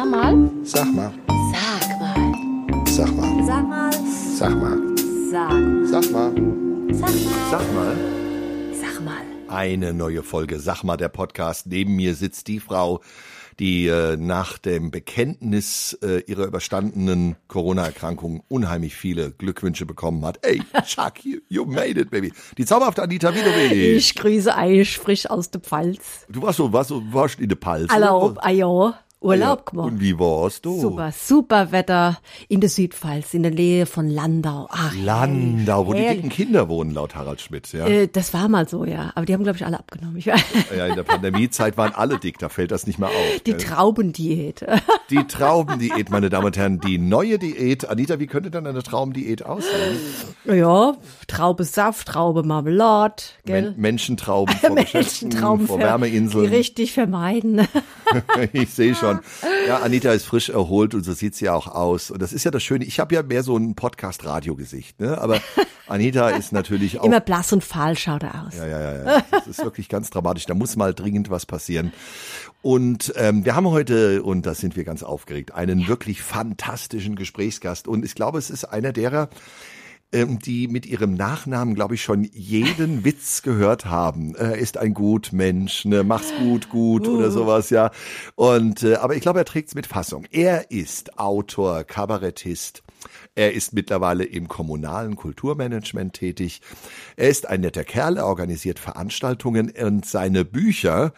Sag mal. Sag mal. Sag mal. Sag mal. Sag mal. Sag mal. Sag. Mal. Sag mal. Sag mal. Sag mal. Eine neue Folge Sag mal der Podcast. Neben mir sitzt die Frau, die äh, nach dem Bekenntnis äh, ihrer überstandenen Corona-Erkrankung unheimlich viele Glückwünsche bekommen hat. Ey, Chuck, you, you made it, baby. Die zauberhafte Anita Widowic. Ich grüße euch frisch aus der Pfalz. Du warst so, warst so, warst in der Palz. Erlaub, ah ja, Urlaub Ja, gemacht. Und wie warst du? Super, super Wetter in der Südpfalz, in der Nähe von Landau. Ach, Landau, wo die herrlich. dicken Kinder wohnen, laut Harald Schmidt. Ja, Äh, das war mal so, ja. Aber die haben, glaube ich, alle abgenommen. Ich weiß. ja in der Pandemiezeit waren alle dick, da fällt das nicht mehr auf. Die? Traubendiät. Die Traubendiät, meine Damen und Herren, die neue Diät. Anita, wie könnte denn eine Traubendiät aussehen? ja, Traube Saft, Traube Marmelade, gell? Men Menschentrauben vor Menschentrauben vor Wärmeinseln. Die richtig vermeiden. Ich sehe schon. Ja, Anita ist frisch erholt und so sieht sie auch aus. Und das ist ja das Schöne. Ich habe ja mehr so ein Podcast-Radio-Gesicht, ne? Aber Anita ist natürlich auch. Immer blass und fahl schaut er aus. Ja, ja, ja, ja. Das ist wirklich ganz dramatisch. Da muss mal dringend was passieren. Und ähm, wir haben heute, und da sind wir ganz aufgeregt, einen wirklich fantastischen Gesprächsgast. Und ich glaube, es ist einer derer, die mit ihrem Nachnamen, glaube ich, schon jeden Witz gehört haben. Er ist ein gut Mensch, ne, mach's gut, gut oder sowas, ja. Und äh, aber ich glaube, er trägt's mit Fassung. Er ist Autor, Kabarettist. Er ist mittlerweile im kommunalen Kulturmanagement tätig. Er ist ein netter Kerl, er organisiert Veranstaltungen und seine Bücher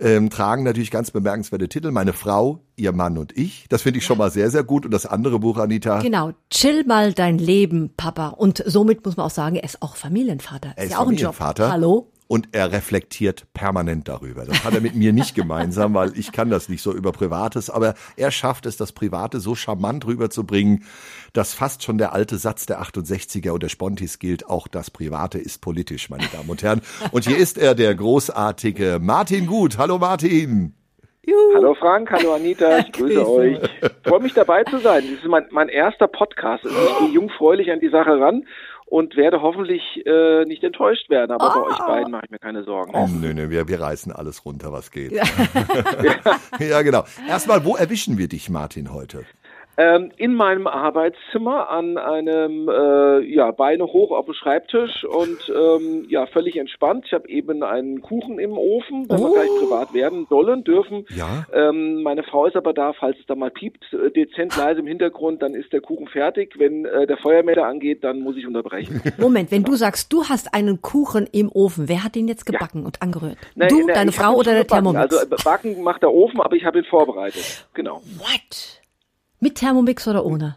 ähm, tragen natürlich ganz bemerkenswerte Titel. Meine Frau, ihr Mann und ich. Das finde ich schon mal sehr, sehr gut. Und das andere Buch, Anita, Genau, chill mal dein Leben, Papa. Und somit muss man auch sagen, er ist auch Familienvater. Er ist ja auch ein Job. Familienvater. Hallo? Und er reflektiert permanent darüber. Das hat er mit mir nicht gemeinsam, weil ich kann das nicht so über Privates. Aber er schafft es, das Private so charmant rüberzubringen, dass fast schon der alte Satz der 68er und der Spontis gilt. Auch das Private ist politisch, meine Damen und Herren. Und hier ist er, der großartige Martin Gut. Hallo Martin. Hallo Frank, hallo Anita, ich grüße Grüße. euch. Freue mich dabei zu sein. Das ist mein, mein erster Podcast. Also ich gehe jungfräulich an die Sache ran und werde hoffentlich äh, nicht enttäuscht werden. Aber bei euch beiden mache ich mir keine Sorgen. Oh, nö, nö, wir, wir reißen alles runter, was geht. ja, genau. Erstmal, wo erwischen wir dich, Martin, heute? Ähm, in meinem Arbeitszimmer an einem äh, ja Beine hoch auf dem Schreibtisch und ähm, ja völlig entspannt. Ich habe eben einen Kuchen im Ofen, wenn wir Oh. gleich privat werden sollen dürfen. Ja. Ähm, meine Frau ist aber da, falls es da mal piept, äh, dezent leise im Hintergrund, dann ist der Kuchen fertig. Wenn äh, der Feuermelder angeht, dann muss ich unterbrechen. Moment, wenn du sagst, du hast einen Kuchen im Ofen, wer hat den jetzt gebacken und angerührt? Nein, du, nein, deine Frau oder der. Thermomix? Also äh, backen macht der Ofen, aber ich habe ihn vorbereitet. Genau. What? Mit Thermomix oder ohne?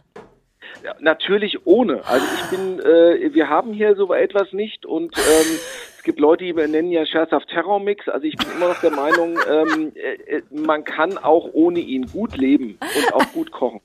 Ja, natürlich ohne. Also ich bin, äh, wir haben hier so etwas nicht und ähm, gibt Leute, die nennen ja scherzhaft Terrormix. Also ich bin immer noch der Meinung, ähm, äh, äh, man kann auch ohne ihn gut leben und auch gut kochen.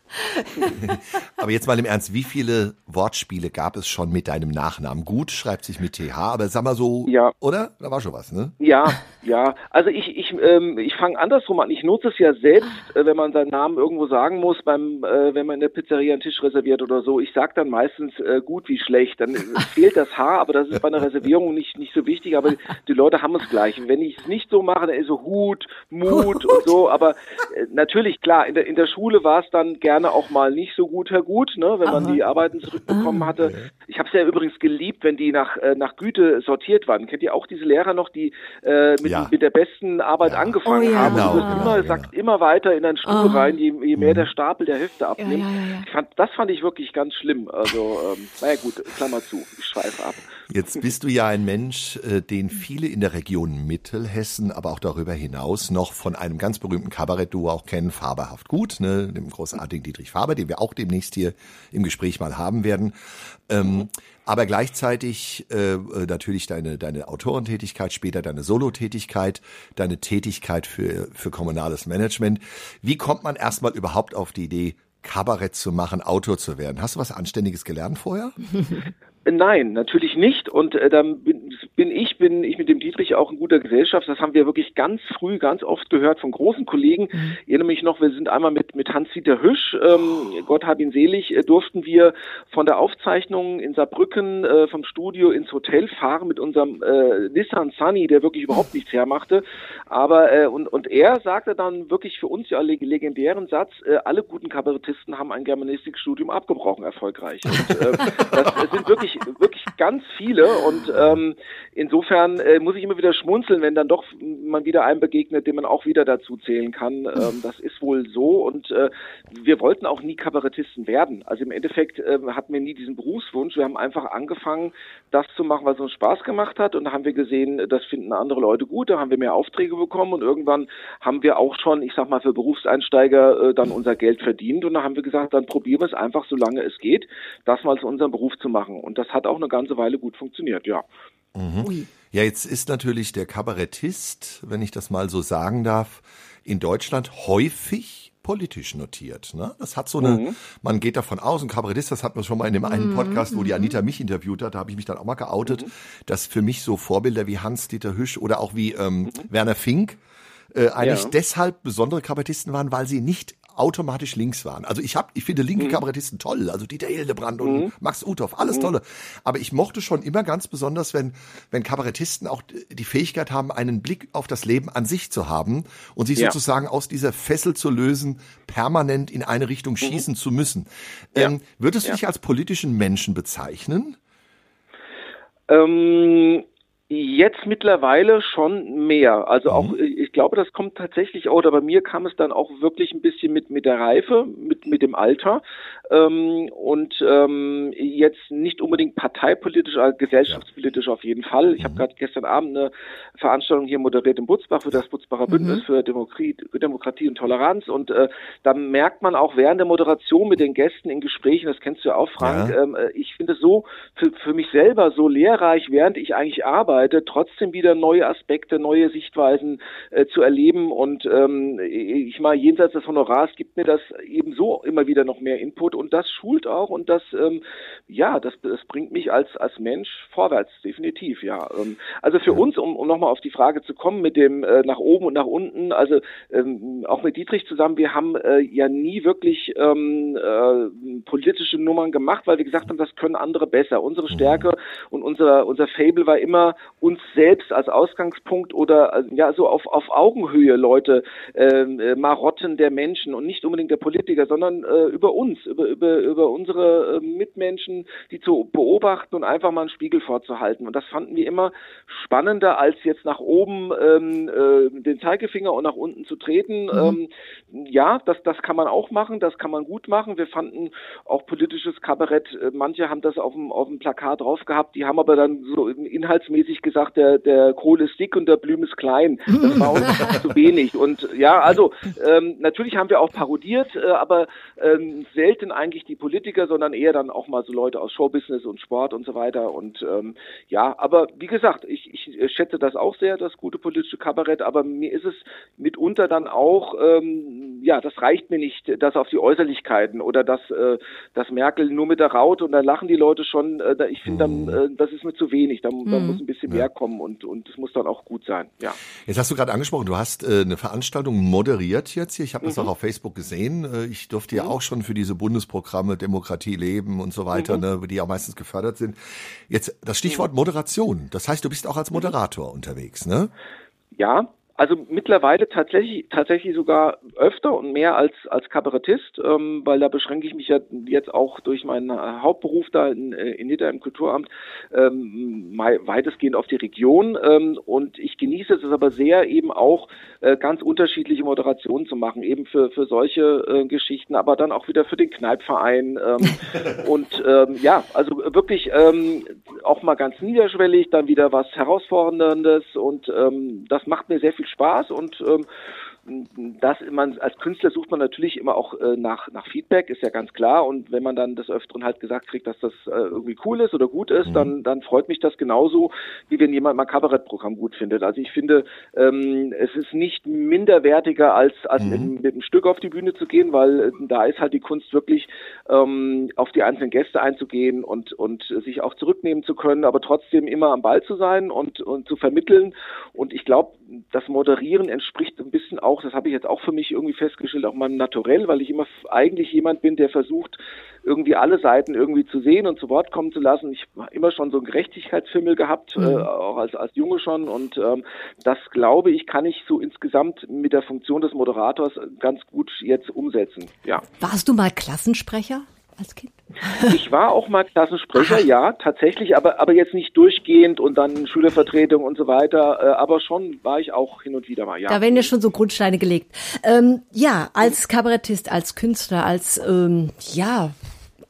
Aber jetzt mal im Ernst, wie viele Wortspiele gab es schon mit deinem Nachnamen? Gut schreibt sich mit TH, aber sag mal so, Ja. oder? Da war schon was, ne? Ja, ja. Also ich, ich, ähm, ich fange andersrum an. Ich nutze es ja selbst, äh, wenn man seinen Namen irgendwo sagen muss, beim, äh, wenn man in der Pizzeria einen Tisch reserviert oder so. Ich sage dann meistens äh, gut wie schlecht. Dann fehlt das H, aber das ist bei einer Reservierung nicht, nicht so wichtig. Aber die Leute haben es gleich. Und wenn ich es nicht so mache, dann ist so Hut, Mut und so. Aber äh, natürlich, klar, in der, in der Schule war es dann gerne auch mal nicht so gut, Herr Gut, ne, wenn man die Arbeiten zurückbekommen hatte. Ich habe es ja übrigens geliebt, wenn die nach, äh, nach Güte sortiert waren. Kennt ihr auch diese Lehrer noch, die äh, mit, Ja. mit der besten Arbeit angefangen Oh ja. haben? Genau, und du wirst genau, immer, genau. sagt immer weiter in deinen Stuhl Ah. rein, je, je mehr der Stapel der Hefte abnimmt. ja, ja, ja. Ich fand, das fand ich wirklich ganz schlimm. Also, ähm, naja gut, Klammer zu, ich schweife ab. Jetzt bist du ja ein Mensch, äh, den viele in der Region Mittelhessen, aber auch darüber hinaus noch von einem ganz berühmten Kabarettduo auch kennen, Faberhaft Gut, ne, dem großartigen Dietrich Faber, den wir auch demnächst hier im Gespräch mal haben werden. Ähm, aber gleichzeitig äh, äh, natürlich deine, deine Autorentätigkeit, später deine Solotätigkeit, deine Tätigkeit für, für kommunales Management. Wie kommt man erstmal überhaupt auf die Idee, Kabarett zu machen, Autor zu werden? Hast du was Anständiges gelernt vorher? Nein, natürlich nicht. Und äh, dann bin, bin, ich, bin ich mit dem Dietrich auch in guter Gesellschaft. Das haben wir wirklich ganz früh, ganz oft gehört von großen Kollegen. Mhm. Ich erinnere mich noch, wir sind einmal mit, mit Hans-Dieter Hüsch, ähm, Gott hab ihn selig, äh, durften wir von der Aufzeichnung in Saarbrücken äh, vom Studio ins Hotel fahren mit unserem äh, Nissan Sunny, der wirklich überhaupt nichts hermachte. Aber äh, und, und er sagte dann wirklich für uns ja leg legendären Satz, äh, alle guten Kabarettisten haben ein Germanistikstudium abgebrochen, erfolgreich. Und, äh, das sind wirklich wirklich ganz viele und ähm, insofern äh, muss ich immer wieder schmunzeln, wenn dann doch man wieder einem begegnet, den man auch wieder dazu zählen kann. Ähm, das ist wohl so und äh, wir wollten auch nie Kabarettisten werden. Also im Endeffekt äh, hatten wir nie diesen Berufswunsch. Wir haben einfach angefangen, das zu machen, was uns Spaß gemacht hat und da haben wir gesehen, das finden andere Leute gut, da haben wir mehr Aufträge bekommen und irgendwann haben wir auch schon, ich sag mal, für Berufseinsteiger äh, dann unser Geld verdient und da haben wir gesagt, dann probieren wir es einfach, solange es geht, das mal zu unserem Beruf zu machen. Und das hat auch eine ganze Weile gut funktioniert, ja. Mhm. Ja, jetzt ist natürlich der Kabarettist, wenn ich das mal so sagen darf, in Deutschland häufig politisch notiert. Ne? Das hat so eine, mhm. man geht davon aus, ein Kabarettist, das hat man schon mal in dem einen mhm. Podcast, wo die Anita mich interviewt hat, da habe ich mich dann auch mal geoutet, mhm. dass für mich so Vorbilder wie Hans-Dieter Hüsch oder auch wie ähm, mhm. Werner Fink äh, eigentlich ja. deshalb besondere Kabarettisten waren, weil sie nicht automatisch links waren. Also ich habe, ich finde linke mhm. Kabarettisten toll, also Dieter Hildebrand und mhm. Max Uthoff, alles mhm. tolle. Aber ich mochte schon immer ganz besonders, wenn wenn Kabarettisten auch die Fähigkeit haben, einen Blick auf das Leben an sich zu haben und sich ja. sozusagen aus dieser Fessel zu lösen, permanent in eine Richtung mhm. schießen zu müssen. Ja. Ähm, würdest du ja. dich als politischen Menschen bezeichnen? Ähm, Jetzt mittlerweile schon mehr. Also auch, mhm. Ich glaube, das kommt tatsächlich auch, oder bei mir kam es dann auch wirklich ein bisschen mit, mit der Reife, mit, mit dem Alter. Ähm, und ähm, jetzt nicht unbedingt parteipolitisch, aber gesellschaftspolitisch ja. auf jeden Fall. Ich mhm. habe gerade gestern Abend eine Veranstaltung hier moderiert in Butzbach für das Butzbacher. Bündnis mhm. für Demokratie, Demokratie und Toleranz. Und äh, da merkt man auch während der Moderation mit den Gästen in Gesprächen, das kennst du ja auch, Frank, ja. ähm, äh, ich finde es so für, für mich selber so lehrreich, während ich eigentlich arbeite trotzdem wieder neue Aspekte, neue Sichtweisen äh, zu erleben. Und ähm, ich mal jenseits des Honorars gibt mir das eben so immer wieder noch mehr Input und das schult auch und das ähm, ja, das, das bringt mich als als Mensch vorwärts, definitiv, ja. Ähm, also für uns, um, um nochmal auf die Frage zu kommen mit dem äh, nach oben und nach unten, also ähm, auch mit Dietrich zusammen, wir haben äh, ja nie wirklich ähm, äh, politische Nummern gemacht, weil wir gesagt haben, das können andere besser. Unsere mhm. Stärke und unser unser Fable war immer uns selbst als Ausgangspunkt oder äh, ja so auf, auf Augenhöhe Leute, ähm, äh, Marotten der Menschen und nicht unbedingt der Politiker, sondern äh, über uns, über, über, über unsere äh, Mitmenschen, die zu beobachten und einfach mal einen Spiegel vorzuhalten. Und das fanden wir immer spannender, als jetzt nach oben ähm, äh, den Zeigefinger und nach unten zu treten. Mhm. Ähm, ja, das, das kann man auch machen, das kann man gut machen. Wir fanden auch politisches Kabarett, äh, manche haben das auf dem, auf dem Plakat drauf gehabt, die haben aber dann so inhaltsmäßig gesagt, der, der Kohl ist dick und der Blüm ist klein. Das war zu wenig. Und ja, also ähm, natürlich haben wir auch parodiert, äh, aber ähm, selten eigentlich die Politiker, sondern eher dann auch mal so Leute aus Showbusiness und Sport und so weiter. Und ähm, ja, aber wie gesagt, ich, ich schätze das auch sehr, das gute politische Kabarett, aber mir ist es mitunter dann auch, ähm, ja, das reicht mir nicht, das auf die Äußerlichkeiten oder das, äh, das Merkel nur mit der Raute und dann lachen die Leute schon. Äh, ich finde dann, mhm. äh, das ist mir zu wenig. Da, da muss ein bisschen mehr herkommen und und es muss dann auch gut sein. Ja. Jetzt hast du gerade angesprochen, du hast äh, eine Veranstaltung moderiert jetzt hier. Ich habe das mhm. auch auf Facebook gesehen. Äh, ich durfte mhm. ja auch schon für diese Bundesprogramme Demokratie leben und so weiter, mhm. ne, die ja meistens gefördert sind. Jetzt das Stichwort mhm. Moderation. Das heißt, du bist auch als Moderator unterwegs, ne? Ja, also mittlerweile tatsächlich tatsächlich sogar öfter und mehr als als Kabarettist, ähm, weil da beschränke ich mich ja jetzt auch durch meinen Hauptberuf da in, äh, in Nieder im Kulturamt ähm, weitestgehend auf die Region ähm, und ich genieße es aber sehr eben auch äh, ganz unterschiedliche Moderationen zu machen, eben für für solche äh, Geschichten, aber dann auch wieder für den Kneipverein ähm, und ähm, ja, also wirklich ähm, auch mal ganz niederschwellig, dann wieder was herausforderndes und ähm, das macht mir sehr viel Spaß und ähm, das man als Künstler sucht man natürlich immer auch äh, nach nach Feedback, ist ja ganz klar. Und wenn man dann des Öfteren halt gesagt kriegt, dass das äh, irgendwie cool ist oder gut ist, mhm. dann dann freut mich das genauso, wie wenn jemand mal Kabarettprogramm gut findet. Also ich finde, ähm, es ist nicht minderwertiger als als mhm. mit, mit einem Stück auf die Bühne zu gehen, weil äh, da ist halt die Kunst wirklich ähm, auf die einzelnen Gäste einzugehen und und sich auch zurücknehmen zu können, aber trotzdem immer am Ball zu sein und und zu vermitteln. Und ich glaube, das Moderieren entspricht ein bisschen auch, das habe ich jetzt auch für mich irgendwie festgestellt, auch meinem Naturell, weil ich immer eigentlich jemand bin, der versucht, irgendwie alle Seiten irgendwie zu sehen und zu Wort kommen zu lassen. Ich habe immer schon so einen Gerechtigkeitsfimmel gehabt, mhm. äh, auch als, als Junge schon. Und ähm, das glaube ich, kann ich so insgesamt mit der Funktion des Moderators ganz gut jetzt umsetzen. Ja. Warst du mal Klassensprecher? Als Kind? Ich war auch mal Klassensprecher, ja, tatsächlich, aber, aber jetzt nicht durchgehend und dann Schülervertretung und so weiter, äh, aber schon war ich auch hin und wieder mal, ja. Da werden ja schon so Grundsteine gelegt. Ähm, ja, als Kabarettist, als Künstler, als, ähm, ja,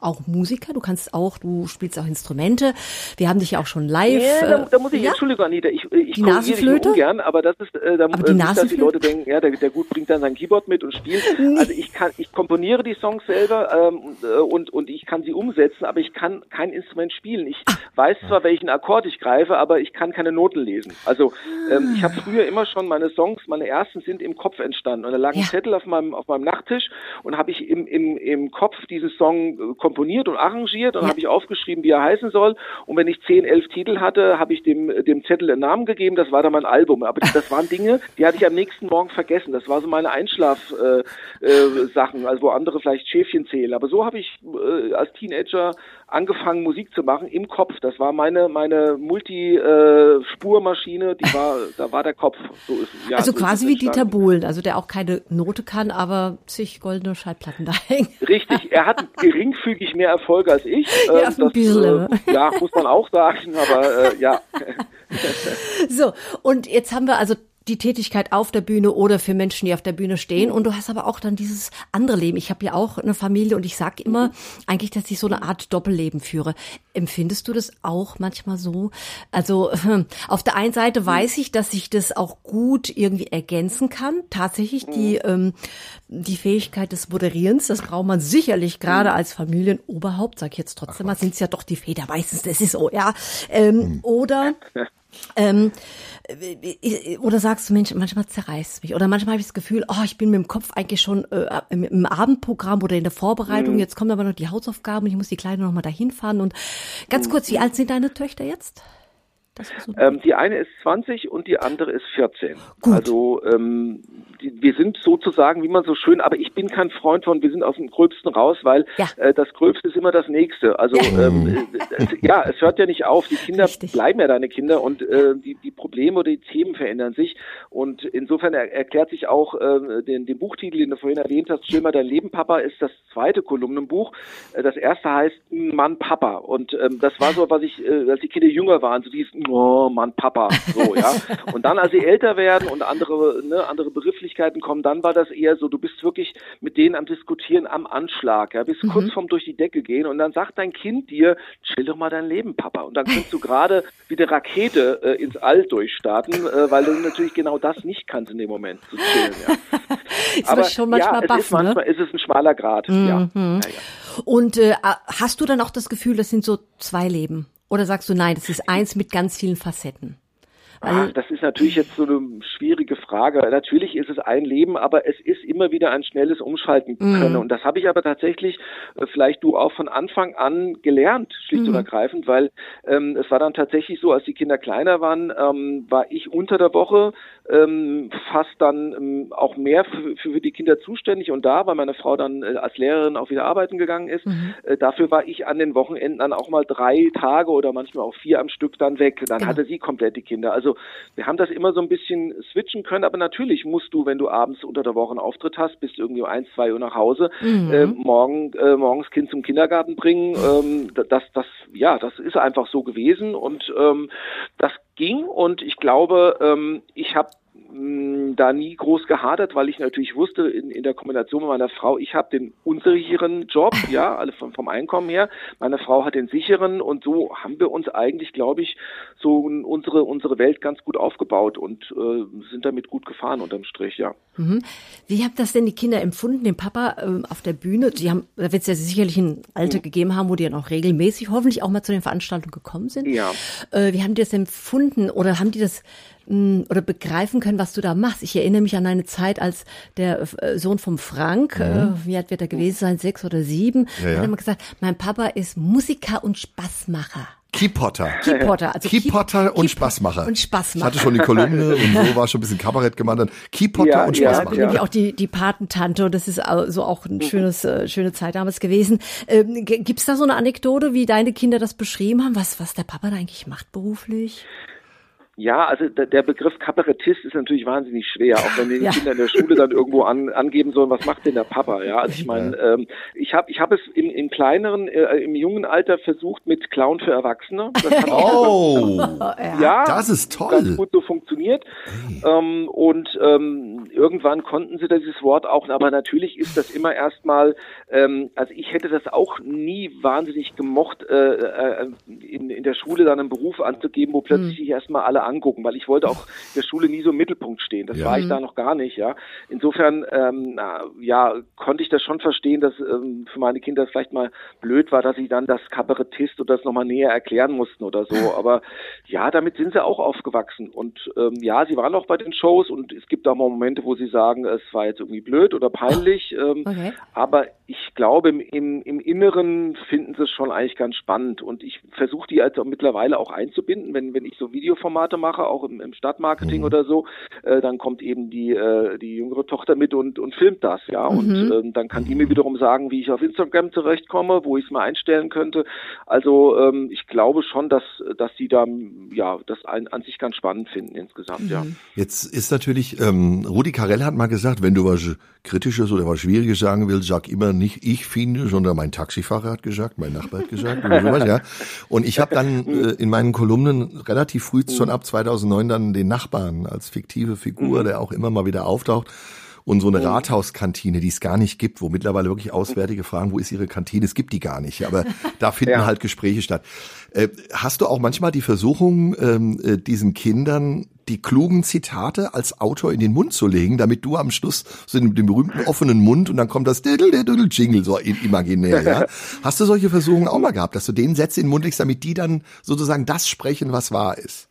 auch Musiker, du kannst auch, du spielst auch Instrumente. Wir haben dich ja auch schon live. Ja, da, da muss ich, ja? Entschuldigung, Anita, ich, ich die Nasenflöte? ungern, aber das ist, äh, da, aber die nicht, dass die Leute denken, ja, der, der gut bringt dann sein Keyboard mit und spielt. Also ich kann, ich komponiere die Songs selber ähm, äh, und, und ich kann sie umsetzen, aber ich kann kein Instrument spielen. Ich ah. weiß zwar, welchen Akkord ich greife, aber ich kann keine Noten lesen. Also ähm, ich habe früher immer schon meine Songs, meine ersten sind im Kopf entstanden. Und da lag ein Zettel auf meinem, auf meinem Nachttisch und habe ich im, im, im Kopf diesen Song äh, komponiert und arrangiert und ja. habe ich aufgeschrieben, wie er heißen soll. Und wenn ich zehn, elf Titel hatte, habe ich dem, dem Zettel einen Namen gegeben. Das war dann mein Album. Aber das waren Dinge, die hatte ich am nächsten Morgen vergessen. Das war so meine Einschlaf-Sachen, äh, äh, also wo andere vielleicht Schäfchen zählen. Aber so habe ich äh, als Teenager angefangen, Musik zu machen im Kopf. Das war meine meine Multi-Spurmaschine. die war, da war der Kopf. So ist, ja, also so quasi wie Dieter Bohlen, also der auch keine Note kann, aber zig goldene Schallplatten da hängen. Richtig. Er hat geringfügig mehr Erfolge als ich. Ja, ähm, ein bisschen. Äh, ja, muss man auch sagen, aber äh, ja. so, und jetzt haben wir also die Tätigkeit auf der Bühne oder für Menschen, die auf der Bühne stehen. Und du hast aber auch dann dieses andere Leben. Ich habe ja auch eine Familie und ich sage immer eigentlich, dass ich so eine Art Doppelleben führe. Empfindest du das auch manchmal so? Also auf der einen Seite weiß ich, dass ich das auch gut irgendwie ergänzen kann. Tatsächlich die, ähm, die Fähigkeit des Moderierens, das braucht man sicherlich gerade als Familienoberhaupt, sag ich jetzt trotzdem mal, sind es ja doch die Väter meistens, das ist so, ja. Ähm, oder ähm, äh, oder sagst du, Mensch, manchmal zerreißt mich. Oder manchmal habe ich das Gefühl, oh, ich bin mit dem Kopf eigentlich schon äh, im, im, Abendprogramm oder in der Vorbereitung. Mhm. Jetzt kommen aber noch die Hausaufgaben und ich muss die Kleine noch mal dahin fahren. Und ganz mhm. kurz, wie alt sind deine Töchter jetzt? Ähm, die eine ist 20 und die andere ist 14. Gut. Also ähm, die, wir sind sozusagen, wie man so schön, aber ich bin kein Freund von, wir sind aus dem Gröbsten raus, weil ja. äh, das Gröbste ist immer das Nächste. Also ja. Ähm, äh, ja, es hört ja nicht auf. Die Kinder Richtig. bleiben ja deine Kinder und äh, die, die Probleme oder die Themen verändern sich. Und insofern er, erklärt sich auch äh, den, den Buchtitel, den du vorhin erwähnt hast, Schlimmer dein Leben, Papa, ist das zweite Kolumnenbuch. Äh, das erste heißt Mann, Papa. Und ähm, das war so, was ich, äh, als die Kinder jünger waren, so dieses oh Mann, Papa, so, ja. Und dann, als sie älter werden und andere, ne, andere Begrifflichkeiten kommen, dann war das eher so, du bist wirklich mit denen am Diskutieren, am Anschlag, ja, bist mhm. kurz vorm durch die Decke gehen und dann sagt dein Kind dir, chill doch mal dein Leben, Papa. Und dann kannst du gerade wie eine Rakete äh, ins All durchstarten, äh, weil du natürlich genau das nicht kannst in dem Moment zu chillen, ja. Aber schon manchmal ja, baff, es ist manchmal ne? ist es ein schmaler Grad, mhm. ja. ja, ja. Und äh, hast du dann auch das Gefühl, das sind so zwei Leben? Oder sagst du, nein, das ist eins mit ganz vielen Facetten? Ach, das ist natürlich jetzt so eine schwierige Frage. Natürlich ist es ein Leben, aber es ist immer wieder ein schnelles Umschalten mhm. können. Und das habe ich aber tatsächlich, äh, vielleicht du auch von Anfang an gelernt, schlicht mhm. und ergreifend, weil ähm, es war dann tatsächlich so, als die Kinder kleiner waren, ähm, war ich unter der Woche ähm, fast dann ähm, auch mehr für, für die Kinder zuständig und da, weil meine Frau dann äh, als Lehrerin auch wieder arbeiten gegangen ist. Mhm. Äh, dafür war ich an den Wochenenden dann auch mal drei Tage oder manchmal auch vier am Stück dann weg. Dann genau. hatte sie komplett die Kinder. Also wir haben das immer so ein bisschen switchen können, aber natürlich musst du, wenn du abends unter der Woche einen Auftritt hast, bist irgendwie um eins, zwei Uhr nach Hause, mhm. äh, morgen, äh, morgens Kind zum Kindergarten bringen. Ähm, das, das, ja, das ist einfach so gewesen und ähm, das ging und ich glaube, ähm, ich habe mh, da nie groß gehadert, weil ich natürlich wusste, in, in der Kombination mit meiner Frau, ich habe den unsicheren Job, ja, alle vom, vom Einkommen her, meine Frau hat den sicheren und so haben wir uns eigentlich, glaube ich, so unsere, unsere Welt ganz gut aufgebaut und äh, sind damit gut gefahren unterm Strich, ja. Mhm. Wie habt das denn die Kinder empfunden, den Papa ähm, auf der Bühne? Die haben, da wird es ja sicherlich ein Alter mhm. gegeben haben, wo die dann auch regelmäßig hoffentlich auch mal zu den Veranstaltungen gekommen sind. Ja. Äh, wie haben die das empfunden oder haben die das oder begreifen können, was du da machst? Ich erinnere mich an eine Zeit, als der äh, Sohn vom Frank, mhm. äh, wie alt wird er gewesen sein, sechs oder sieben, ja, ja. hat immer gesagt, mein Papa ist Musiker und Spaßmacher. Keypotter. Keypotter, also Keypotter und Spaßmacher. Und Spaßmacher. Ich hatte schon die Kolumne und so war schon ein bisschen Kabarett gemeint. Keypotter ja, und Spaßmacher. Ja, nämlich auch die, die Patentante und das ist so auch ein schönes, äh, schöne Zeit damals gewesen. Ähm, Gibt es da so eine Anekdote, wie deine Kinder das beschrieben haben, was, was der Papa da eigentlich macht beruflich? Ja, also der Begriff Kabarettist ist natürlich wahnsinnig schwer, auch wenn die ja. Kinder in der Schule dann irgendwo an, angeben sollen, was macht denn der Papa? Ja, also ich meine, ähm, ich habe ich hab es im, im kleineren, äh, im jungen Alter versucht mit Clown für Erwachsene. oh, ja, das ist toll. Ganz gut so funktioniert. Ähm, und ähm, irgendwann konnten sie dieses Wort auch, aber natürlich ist das immer erstmal, ähm, also ich hätte das auch nie wahnsinnig gemocht, äh, äh, in, in der Schule dann einen Beruf anzugeben, wo plötzlich hm. erstmal alle angucken, weil ich wollte auch in der Schule nie so im Mittelpunkt stehen. Das ja. war ich da noch gar nicht, ja. Insofern, ähm, na, ja, konnte ich das schon verstehen, dass ähm, für meine Kinder es vielleicht mal blöd war, dass sie dann das Kabarettist oder das nochmal näher erklären mussten oder so. Aber ja, damit sind sie auch aufgewachsen. Und ähm, ja, sie waren auch bei den Shows und es gibt auch mal Momente, wo sie sagen, es war jetzt irgendwie blöd oder peinlich. Ähm, okay. Aber ich glaube, im, im, im Inneren finden sie es schon eigentlich ganz spannend. Und ich versuche die also mittlerweile auch einzubinden, wenn, wenn ich so Videoformate mache, auch im, im Stadtmarketing mhm. oder so, äh, dann kommt eben die, äh, die jüngere Tochter mit und, und filmt das, ja. Mhm. Und ähm, dann kann die mir wiederum sagen, wie ich auf Instagram zurechtkomme, wo ich es mal einstellen könnte. Also ähm, ich glaube schon, dass, dass sie da ja das ein, an sich ganz spannend finden insgesamt, mhm. ja. Jetzt ist natürlich, ähm, Rudi Carell hat mal gesagt, wenn du was Kritisches oder was Schwieriges sagen willst, sag immer nicht ich finde, sondern mein Taxifahrer hat gesagt, mein Nachbar hat gesagt oder sowas, ja. Und ich habe dann äh, in meinen Kolumnen relativ früh schon ab 2009 dann den Nachbarn als fiktive Figur, mhm. der auch immer mal wieder auftaucht. Und so eine mhm. Rathauskantine, die es gar nicht gibt, wo mittlerweile wirklich Auswärtige fragen, wo ist ihre Kantine? Es gibt die gar nicht, aber da finden ja. halt Gespräche statt. Äh, hast du auch manchmal die Versuchung, ähm, äh, diesen Kindern die klugen Zitate als Autor in den Mund zu legen, damit du am Schluss so den, den berühmten offenen Mund und dann kommt das Diddle, Diddle, Jingle so imaginär, ja? Hast du solche Versuchungen auch mal gehabt, dass du denen Sätze in den Mund legst, damit die dann sozusagen das sprechen, was wahr ist?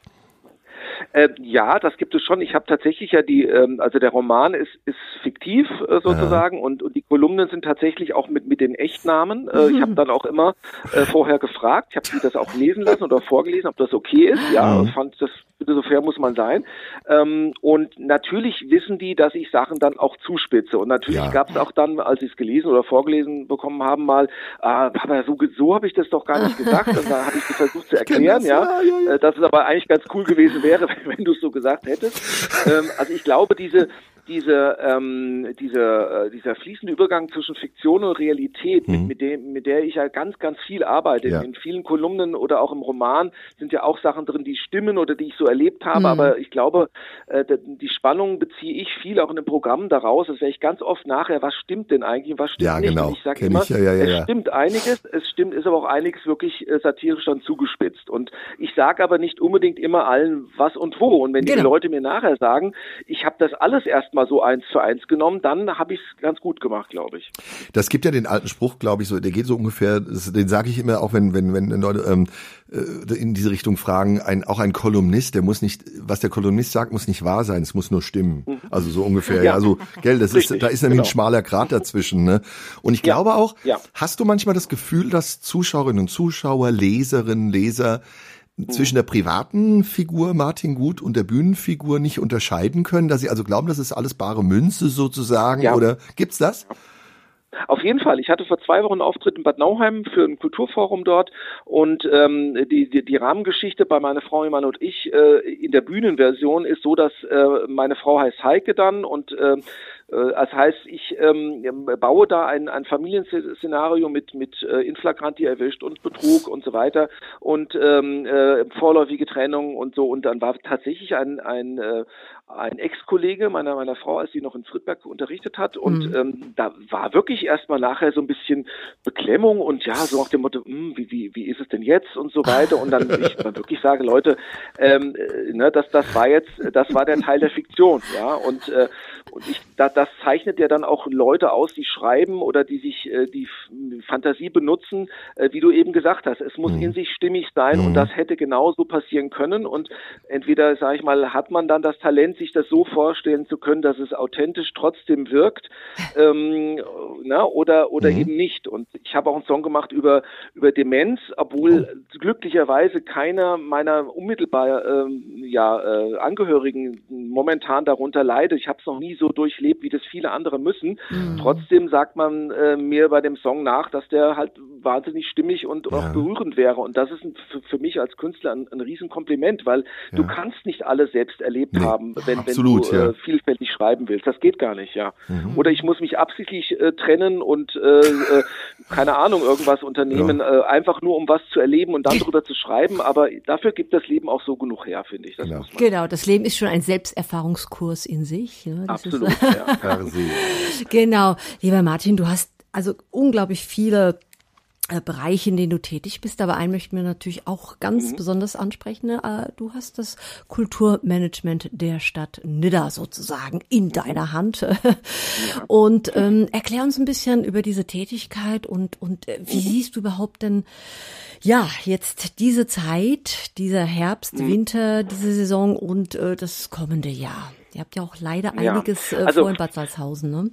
Äh, ja, das gibt es schon. Ich habe tatsächlich ja die, ähm, also der Roman ist, ist fiktiv äh, sozusagen und, und die Kolumnen sind tatsächlich auch mit, mit den Echtnamen. Äh, ich habe dann auch immer äh, vorher gefragt, ich habe sie das auch lesen lassen oder vorgelesen, ob das okay ist. Ja, mhm. fand das bitte so fair muss man sein. Ähm, und natürlich wissen die, dass ich Sachen dann auch zuspitze. Und natürlich ja. gab es auch dann, als sie es gelesen oder vorgelesen bekommen haben, mal, ah, Papa, so, so habe ich das doch gar nicht gesagt. Und da habe ich versucht zu erklären, ja, ja, ja, äh, dass es aber eigentlich ganz cool gewesen wäre, wenn du es so gesagt hättest. Ähm, also ich glaube, diese diese, ähm, diese, äh, dieser fließende Übergang zwischen Fiktion und Realität, mhm. mit, mit, dem, mit der ich ja ganz, ganz viel arbeite. Ja. In vielen Kolumnen oder auch im Roman sind ja auch Sachen drin, die stimmen oder die ich so erlebt habe. Mhm. Aber ich glaube, äh, die Spannung beziehe ich viel auch in dem Programm daraus. Das wäre ich ganz oft nachher, was stimmt denn eigentlich und was stimmt ja, nicht. Genau. Und ich sage immer, ich. Ja, ja, es stimmt einiges, es stimmt, ist aber auch einiges wirklich äh, satirisch dann zugespitzt. Und ich sage aber nicht unbedingt immer allen was und wo. Und wenn genau. die Leute mir nachher sagen, ich habe das alles erstmal mal so eins zu eins genommen, dann habe ich es ganz gut gemacht, glaube ich. Das gibt ja den alten Spruch, glaube ich, so, der geht so ungefähr, das, den sage ich immer auch, wenn wenn wenn Leute ähm, äh, in diese Richtung fragen, ein auch ein Kolumnist, der muss nicht, was der Kolumnist sagt, muss nicht wahr sein, es muss nur stimmen. Mhm. Also so ungefähr. Ja, ja also gell, das Richtig, ist da ist nämlich genau. ein schmaler Grat dazwischen. Ne? Und ich ja, glaube auch, ja. hast du manchmal das Gefühl, dass Zuschauerinnen und Zuschauer, Leserinnen, Leser zwischen der privaten Figur Martin Gut und der Bühnenfigur nicht unterscheiden können, dass sie also glauben, das ist alles bare Münze sozusagen ja. oder gibt's das? Auf jeden Fall. Ich hatte vor zwei Wochen einen Auftritt in Bad Nauheim für ein Kulturforum dort und ähm, die, die, die Rahmengeschichte bei meiner Frau Iman und ich äh, in der Bühnenversion ist so, dass äh, meine Frau heißt Heike dann und Äh, das heißt, ich ähm, baue da ein, ein Familienszenario mit, mit äh, Inflagranti erwischt und Betrug und so weiter und ähm, äh, vorläufige Trennung und so. Und dann war tatsächlich ein, ein, äh, ein Ex-Kollege meiner, meiner Frau, als sie noch in Friedberg unterrichtet hat. Und mhm. ähm, da war wirklich erstmal nachher so ein bisschen Beklemmung und ja, so nach dem Motto, hm, wie, wie, wie ist es denn jetzt und so weiter. Und dann ich dann wirklich sage, Leute, ähm, äh, ne, das, das war jetzt, das war der Teil der Fiktion, ja. Und, äh, und ich, da, das zeichnet ja dann auch Leute aus, die schreiben oder die sich äh, die Fantasie benutzen, äh, wie du eben gesagt hast. Es muss mhm. in sich stimmig sein mhm. und das hätte genauso passieren können. Und entweder, sage ich mal, hat man dann das Talent, sich das so vorstellen zu können, dass es authentisch trotzdem wirkt, ähm, na, oder oder mhm. eben nicht. Und ich habe auch einen Song gemacht über über Demenz, obwohl oh. glücklicherweise keiner meiner unmittelbar ähm, ja äh, Angehörigen momentan darunter leidet. Ich habe es noch nie so durchlebt, wie das viele andere müssen. Mhm. Trotzdem sagt man äh, mir bei dem Song nach, dass der halt wahnsinnig stimmig und ja. auch berührend wäre. Und das ist ein, für, für, mich als Künstler ein, ein Riesenkompliment, weil ja. du kannst nicht alles selbst erlebt nee. haben, wenn, Absolut, wenn du ja. äh, vielfältig schreiben willst. Das geht gar nicht, ja. Mhm. Oder ich muss mich absichtlich äh, trennen und äh, äh, keine Ahnung, irgendwas unternehmen, äh, einfach nur um was zu erleben und dann drüber zu schreiben. Aber dafür gibt das Leben auch so genug her, finde ich. Das genau. genau, das Leben ist schon ein Selbsterfahrungskurs in sich. Ja, Absolut, ist, ja. genau. Lieber Martin, du hast also unglaublich viele äh, Bereich, in denen du tätig bist, aber einen möchten wir natürlich auch ganz mhm. besonders ansprechen. Äh, du hast das Kulturmanagement der Stadt Nidda sozusagen in mhm. deiner Hand. Und ähm, erklär uns ein bisschen über diese Tätigkeit und, und äh, wie mhm. siehst du überhaupt denn, ja, jetzt diese Zeit, dieser Herbst, mhm. Winter, diese Saison und äh, das kommende Jahr? Ihr habt ja auch leider einiges ja. also, vor in Bad Salzhausen, ne?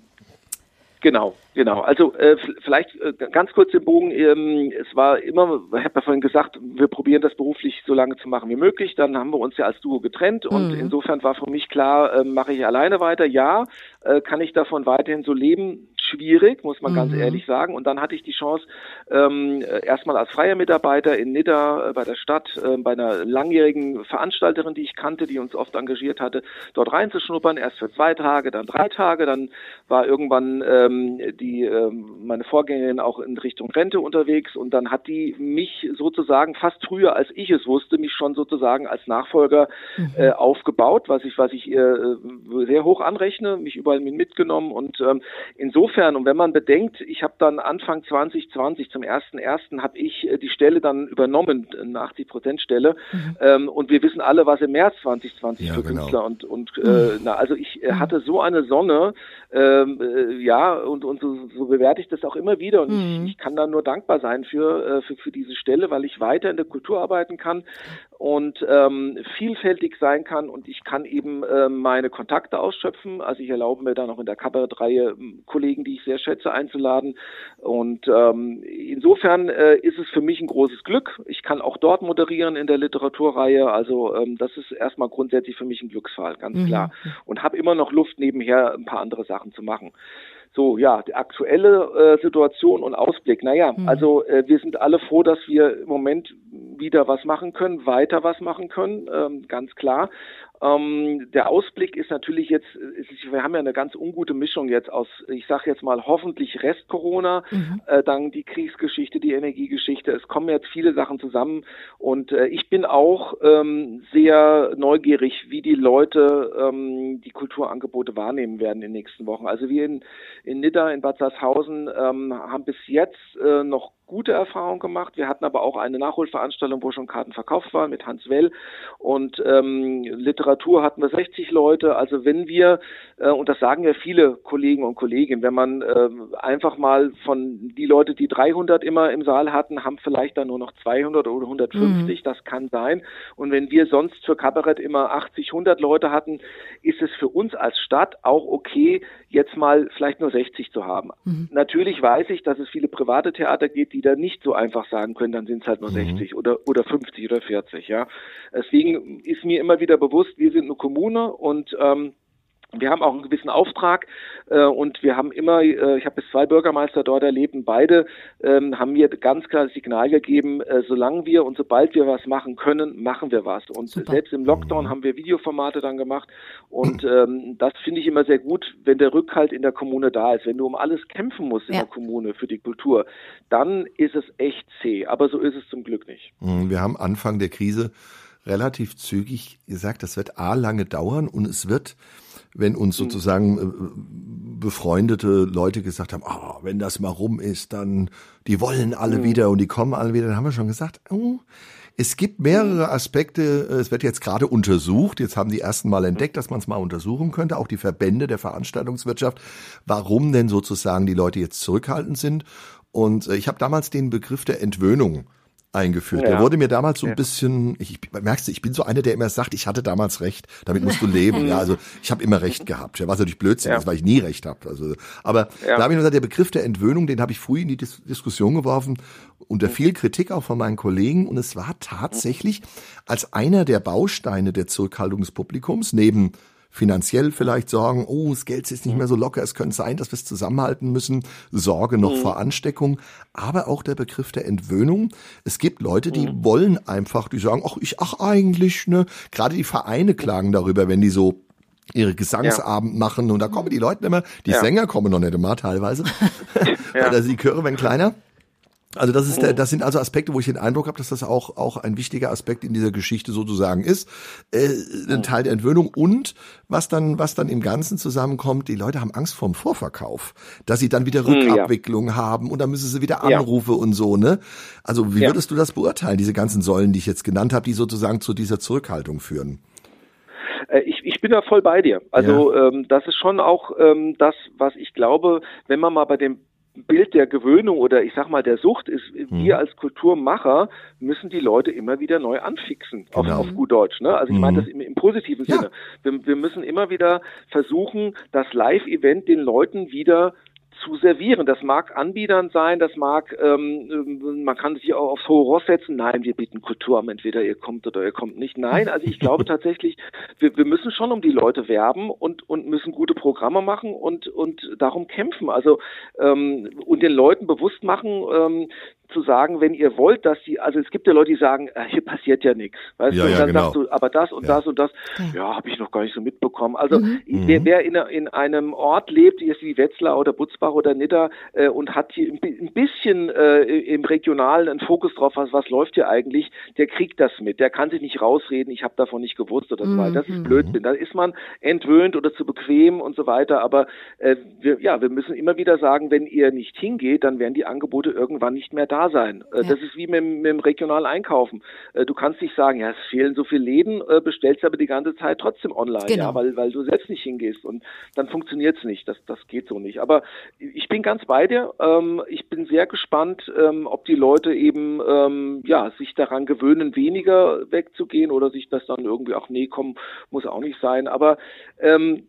Genau, genau. Also äh, vielleicht äh, ganz kurz den Bogen. Ähm, es war immer, ich habe ja vorhin gesagt, wir probieren das beruflich so lange zu machen wie möglich. Dann haben wir uns ja als Duo getrennt und mhm. insofern war für mich klar, äh, mache ich alleine weiter. Ja, äh, kann ich davon weiterhin so leben? schwierig, muss man mhm. ganz ehrlich sagen. Und dann hatte ich die Chance, ähm, erstmal als freier Mitarbeiter in Nidda äh, bei der Stadt, äh, bei einer langjährigen Veranstalterin, die ich kannte, die uns oft engagiert hatte, dort reinzuschnuppern. Erst für zwei Tage, dann drei Tage. Dann war irgendwann ähm, die ähm, meine Vorgängerin auch in Richtung Rente unterwegs und dann hat die mich sozusagen fast früher, als ich es wusste, mich schon sozusagen als Nachfolger mhm. äh, aufgebaut, was ich was ich ihr äh, sehr hoch anrechne, mich überall mitgenommen und ähm, insofern und wenn man bedenkt, ich habe dann Anfang 2020 zum ersten ersten habe ich äh, die Stelle dann übernommen, eine 80 Prozent Stelle, mhm. ähm, und wir wissen alle, was im März 2020 ja, für genau. Künstler und und äh, mhm. na, also ich mhm. hatte so eine Sonne, ja, und und so, so bewerte ich das auch immer wieder und ich, mhm. ich kann da nur dankbar sein für, äh, für für diese Stelle, weil ich weiter in der Kultur arbeiten kann und ähm, vielfältig sein kann und ich kann eben äh, meine Kontakte ausschöpfen. Also ich erlaube mir dann auch in der Kabarettreihe ähm, Kollegen, die ich sehr schätze, einzuladen. Und ähm, insofern äh, ist es für mich ein großes Glück. Ich kann auch dort moderieren in der Literaturreihe. Also ähm, das ist erstmal grundsätzlich für mich ein Glücksfall, ganz mhm. klar. Und habe immer noch Luft nebenher ein paar andere Sachen zu machen. So, ja, die aktuelle äh, Situation und Ausblick. Naja, mhm. also äh, wir sind alle froh, dass wir im Moment wieder was machen können, weiter was machen können, ähm, ganz klar. Ähm, der Ausblick ist natürlich jetzt, ist, wir haben ja eine ganz ungute Mischung jetzt aus, ich sage jetzt mal, hoffentlich Rest-Corona, mhm. äh, dann die Kriegsgeschichte, die Energiegeschichte. Es kommen jetzt viele Sachen zusammen und äh, ich bin auch ähm, sehr neugierig, wie die Leute ähm, die Kulturangebote wahrnehmen werden in den nächsten Wochen. Also wir in, in Nidda, in Bad Salzhausen ähm, haben bis jetzt äh, noch gute Erfahrungen gemacht. Wir hatten aber auch eine Nachholveranstaltung, wo schon Karten verkauft waren mit Hans Well und ähm, Literatur hatten wir 60 Leute. Also wenn wir, äh, und das sagen ja viele Kollegen und Kolleginnen, wenn man äh, einfach mal von die Leute, die 300 immer im Saal hatten, haben vielleicht dann nur noch 200 oder 150, mhm. das kann sein. Und wenn wir sonst für Kabarett immer 80, 100 Leute hatten, ist es für uns als Stadt auch okay, jetzt mal vielleicht nur 60 zu haben. Mhm. Natürlich weiß ich, dass es viele private Theater gibt, die da nicht so einfach sagen können, dann sind es halt nur mhm. 60 oder, oder 50 oder 40, ja. Deswegen ist mir immer wieder bewusst, wir sind eine Kommune und ähm, wir haben auch einen gewissen Auftrag äh, und wir haben immer, äh, ich habe bis zwei Bürgermeister dort erlebt und beide ähm, haben mir ganz klar das Signal gegeben, äh, solange wir und sobald wir was machen können, machen wir was. Und Super. selbst im Lockdown haben wir Videoformate dann gemacht und ähm, das finde ich immer sehr gut, wenn der Rückhalt in der Kommune da ist. Wenn du um alles kämpfen musst in ja. der Kommune für die Kultur, dann ist es echt zäh. Aber so ist es zum Glück nicht. Mhm, wir haben Anfang der Krise relativ zügig gesagt, das wird A lange dauern und es wird wenn uns mhm. sozusagen äh, befreundete Leute gesagt haben, oh, wenn das mal rum ist, dann die wollen alle mhm. wieder und die kommen alle wieder, dann haben wir schon gesagt, oh, es gibt mehrere Aspekte, es wird jetzt gerade untersucht, jetzt haben die ersten Mal entdeckt, dass man es mal untersuchen könnte, auch die Verbände der Veranstaltungswirtschaft, warum denn sozusagen die Leute jetzt zurückhaltend sind. Und äh, ich habe damals den Begriff der Entwöhnung eingeführt. Ja. Der wurde mir damals so ein ja. bisschen, ich, merkst du, ich bin so einer, der immer sagt, ich hatte damals recht, damit musst du leben. ja, also ich habe immer recht gehabt. Was natürlich Blödsinn ja. ist, weil ich nie recht habe. Also, aber da habe ich nur gesagt, der Begriff der Entwöhnung, den habe ich früh in die Dis Diskussion geworfen, unter viel Kritik auch von meinen Kollegen. Und es war tatsächlich als einer der Bausteine der Zurückhaltung des Publikums, neben finanziell vielleicht sorgen, oh, das Geld ist nicht mhm. mehr so locker, es könnte sein, dass wir es zusammenhalten müssen, Sorge noch mhm. vor Ansteckung, aber auch der Begriff der Entwöhnung. Es gibt Leute, die mhm. wollen einfach, die sagen, ach, ich, ach eigentlich, ne, gerade die Vereine klagen darüber, wenn die so ihre Gesangsabend ja. machen und da kommen die Leute immer, die ja. Sänger kommen noch nicht immer teilweise, ja. oder die Chöre werden kleiner. Also das ist, der, mhm. das sind also Aspekte, wo ich den Eindruck habe, dass das auch auch ein wichtiger Aspekt in dieser Geschichte sozusagen ist, äh, ein mhm. Teil der Entwöhnung und was dann was dann im Ganzen zusammenkommt. Die Leute haben Angst vorm Vorverkauf, dass sie dann wieder mhm, Rückabwicklung ja. haben und dann müssen sie wieder Anrufe ja. und so ne. Also wie würdest du das beurteilen, diese ganzen Säulen, die ich jetzt genannt habe, die sozusagen zu dieser Zurückhaltung führen? Äh, ich, ich bin da voll bei dir. Also ja. ähm, das ist schon auch ähm, das, was ich glaube, wenn man mal bei dem Bild der Gewöhnung oder ich sag mal der Sucht ist, mhm. wir als Kulturmacher müssen die Leute immer wieder neu anfixen, genau. auf, auf gut Deutsch. Ne? Also ich mhm. meine das im, im positiven ja. Sinne. Wir, wir müssen immer wieder versuchen, das Live-Event den Leuten wieder zu servieren. Das mag Anbietern sein, das mag, ähm, ähm, man kann sich auch aufs hohe Ross setzen. Nein, wir bieten Kultur entweder ihr kommt oder ihr kommt nicht. Nein, also ich glaube tatsächlich, wir, wir müssen schon um die Leute werben und, und müssen gute Programme machen und, und darum kämpfen. Also ähm, und den Leuten bewusst machen, ähm, zu sagen, wenn ihr wollt, dass sie, also es gibt ja Leute, die sagen, äh, hier passiert ja nichts, weißt ja, du, und ja, dann genau. sagst du, aber das und ja. das und das, ja, habe ich noch gar nicht so mitbekommen. Also mhm. wer, wer in, in, einem Ort lebt, jetzt wie Wetzlar oder Butzbach oder Nidda äh, und hat hier ein bisschen äh, im Regionalen einen Fokus drauf, was, was läuft hier eigentlich, der kriegt das mit, der kann sich nicht rausreden, ich habe davon nicht gewusst oder so weiter. Das ist mhm. Blödsinn. Da ist man entwöhnt oder zu bequem und so weiter, aber äh, wir, ja, wir müssen immer wieder sagen, wenn ihr nicht hingeht, dann werden die Angebote irgendwann nicht mehr da sein. Äh, ja. Das ist wie mit, mit dem regionalen Einkaufen. Äh, du kannst nicht sagen, ja, es fehlen so viele Läden, äh, bestellst aber die ganze Zeit trotzdem online, genau. ja, weil, weil du selbst nicht hingehst und dann funktioniert es nicht. Das, das geht so nicht. Aber ich bin ganz bei dir. Ähm, ich bin sehr gespannt, ähm, ob die Leute eben ähm, ja sich daran gewöhnen, weniger wegzugehen oder sich das dann irgendwie auch nee kommen, muss auch nicht sein. Aber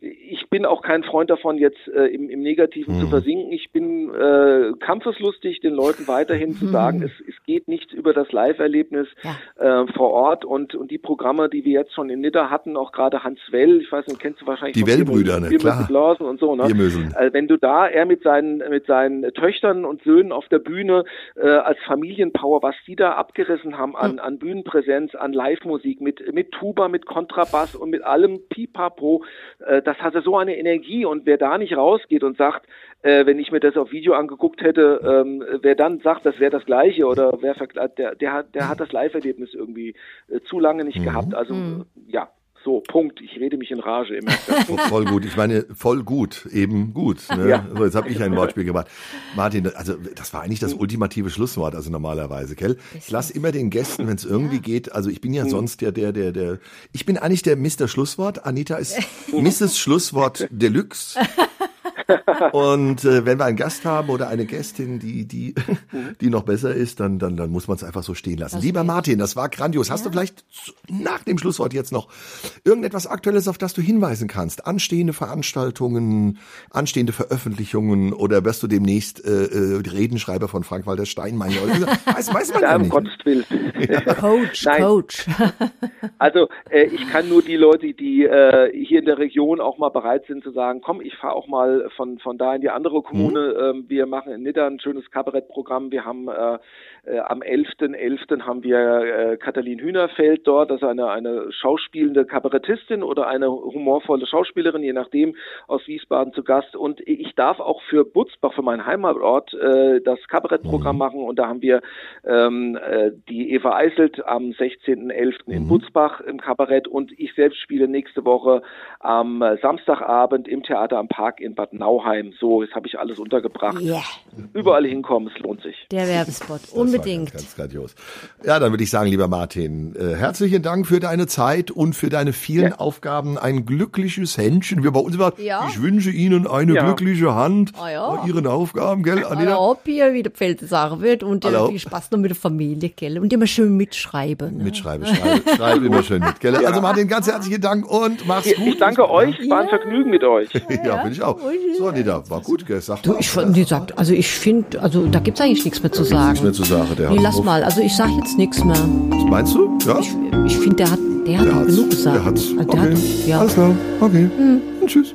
ich bin auch kein Freund davon, jetzt im, im Negativen mhm. zu versinken. Ich bin äh, kampfeslustig, den Leuten weiterhin zu sagen, es, es geht nicht über das Live-Erlebnis ja. äh, vor Ort und, und die Programme, die wir jetzt schon in Nidda hatten, auch gerade Hans Well, ich weiß nicht, kennst du wahrscheinlich die Well-Brüder, ne, klar. Und so, ne? Also wenn du da er mit seinen mit seinen Töchtern und Söhnen auf der Bühne äh, als Familienpower, was die da abgerissen haben an, an Bühnenpräsenz, an Live-Musik mit mit Tuba, mit Kontrabass und mit allem Pipapo, äh, das hatte so eine Energie und wer da nicht rausgeht und sagt, äh, wenn ich mir das auf Video angeguckt hätte, ähm, wer dann sagt, das wäre das Gleiche oder wer der, der hat, der hat das Live-Erlebnis irgendwie äh, zu lange nicht mhm. gehabt. Also mhm. ja, so, Punkt. Ich rede mich in Rage immer. voll gut. Ich meine, voll gut, eben gut. Ne? Ja. So, jetzt habe ich ein Wortspiel gemacht. Martin, also das war eigentlich das mhm. ultimative Schlusswort, also normalerweise, gell? Ich lasse immer den Gästen, wenn es irgendwie ja. geht, also ich bin ja mhm. sonst ja der, der, der, ich bin eigentlich der Mr. Schlusswort. Anita ist Mrs. Schlusswort Deluxe. Und äh, wenn wir einen Gast haben oder eine Gästin, die die die noch besser ist, dann dann dann muss man es einfach so stehen lassen. Lieber Martin, das war grandios. Hast du vielleicht nach dem Schlusswort jetzt noch irgendetwas Aktuelles, auf das du hinweisen kannst? Anstehende Veranstaltungen, anstehende Veröffentlichungen oder wirst du demnächst äh, äh, Redenschreiber von Frank-Walter Steinmeier? Weiß, weiß man Ja, ja um nicht. Gottes Willen. Coach, Nein. Coach. Also äh, ich kann nur die Leute, die äh, hier in der Region auch mal bereit sind zu sagen, komm, ich fahre auch mal von von da in die andere Kommune. Ähm, wir machen in Nidda ein schönes Kabarettprogramm. Wir haben äh, am 11.11. haben wir äh, Katalin Hühnerfeld dort, das ist eine eine schauspielende Kabarettistin oder eine humorvolle Schauspielerin, je nachdem, aus Wiesbaden zu Gast. Und ich darf auch für Butzbach, für meinen Heimatort, äh, das Kabarettprogramm machen. Und da haben wir ähm, äh, die Eva Eiselt am 16.11. in Butzbach im Kabarett und ich selbst spiele nächste Woche am äh, Samstagabend im Theater am Park in Bad Nauheim. So, jetzt habe ich alles untergebracht. Yeah, Überall hinkommen, es lohnt sich. der Werbespot. War Unbedingt. Ganz, ganz grandios. Ja, dann würde ich sagen, lieber Martin, äh, herzlichen Dank für deine Zeit und für deine vielen Aufgaben. Ein glückliches Händchen. Wir bei uns immer, Ja. ich wünsche Ihnen eine Ja. glückliche Hand Ah ja. bei Ihren Aufgaben, gell, Anita? ab hier, wie der Pfälzer sagen wird und äh, viel Spaß noch mit der Familie, gell? Und immer schön mitschreiben. Ne? Mitschreibe, schreibe, schreibe immer schön mit, gell? Also Martin, ganz herzlichen Dank und mach's gut. Ich danke euch, war ein Vergnügen mit euch. Ja, bin ich auch. So, Anita, war gut, gell? Sag Du, mal. ich die sagt, also ich finde, also da gibt's eigentlich nichts mehr zu Nichts sagen. mehr zu sagen. Der Nee, hat lass mal, also ich sag jetzt nichts mehr. Meinst du? Ja? Ich finde, der hat, der hat Der genug gesagt. Der hat's. Also der Okay. hat, ja. Alles klar. Okay. Und tschüss.